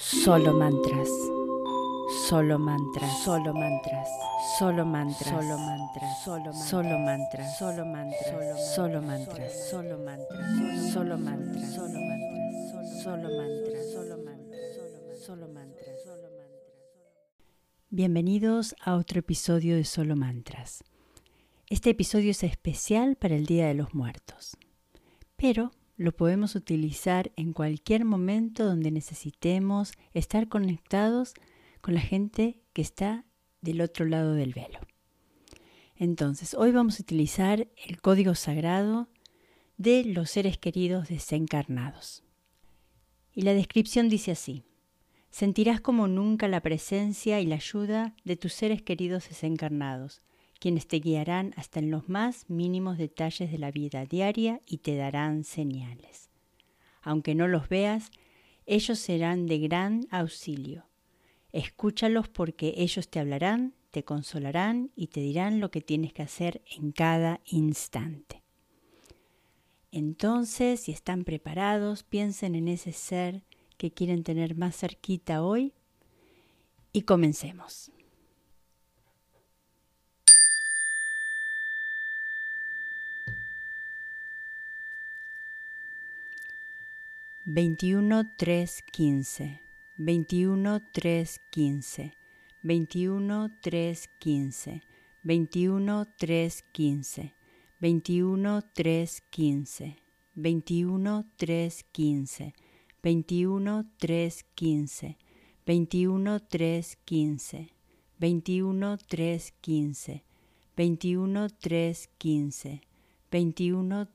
Solo mantras. Solo mantras. Solo mantras. Solo mantras. Solo mantras. Solo solo mantras. Solo mantras. Solo mantras. Solo mantras. Solo mantras. Solo mantras. Solo mantras. Solo mantras. Solo mantras. Solo mantras. Bienvenidos a otro episodio de Solo Mantras. Este episodio es especial para el Día de los Muertos, pero lo podemos utilizar en cualquier momento donde necesitemos estar conectados con la gente que está del otro lado del velo. Entonces, hoy vamos a utilizar el código sagrado de los seres queridos desencarnados. Y la descripción dice así, sentirás como nunca la presencia y la ayuda de tus seres queridos desencarnados, quienes te guiarán hasta en los más mínimos detalles de la vida diaria y te darán señales. Aunque no los veas, ellos serán de gran auxilio. Escúchalos porque ellos te hablarán, te consolarán y te dirán lo que tienes que hacer en cada instante. Entonces, si están preparados, piensen en ese ser que quieren tener más cerquita hoy y comencemos. 21 3 15 21 3 15 21 3 15 21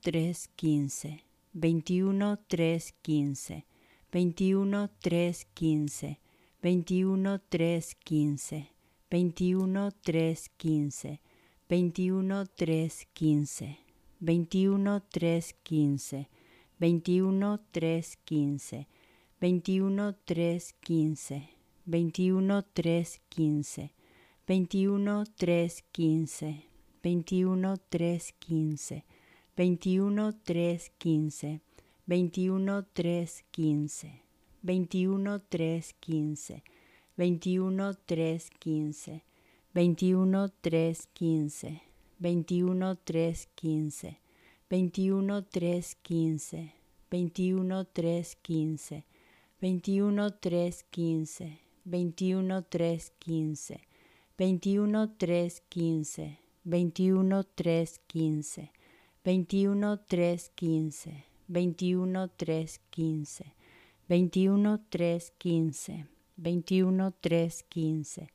3 15 21 3 15 21 3 15 21 3 15 21 3 15 21 3 15 21 3 15 21 3 15 21 3 15, 21 3 15, 21 3 15, 21 3 15, 21 3 15, 21 3 15, 21 3 15, 21 3 15, 21 3 15, 21 3 15, 21 3 15, 21 3 15, 21 3 15, 21 3 15, 21 3 15, 21 3 15, 21 3 15, 21 3 15, 21 3 15, 21 3 15,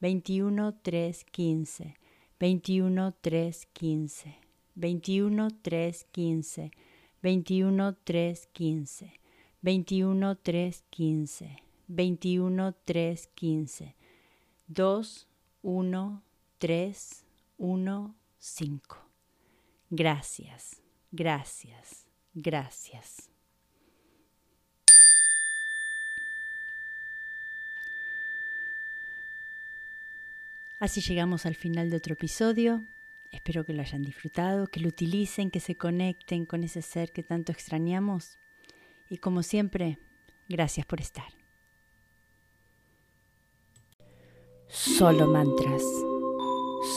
21 3 15, 21 3 15, 21 3 15, 21 3 15, 21 3 15, 21 3 15, 21 3 15, 21 3 15, 21 3 15, 21 3 15, 21 3 15, 21 3 15, 21 3 15, 2 1 3 1 5. Gracias, gracias, gracias. Así llegamos al final de otro episodio. Espero que lo hayan disfrutado, que lo utilicen, que se conecten con ese ser que tanto extrañamos. Y como siempre, gracias por estar. Solo mantras.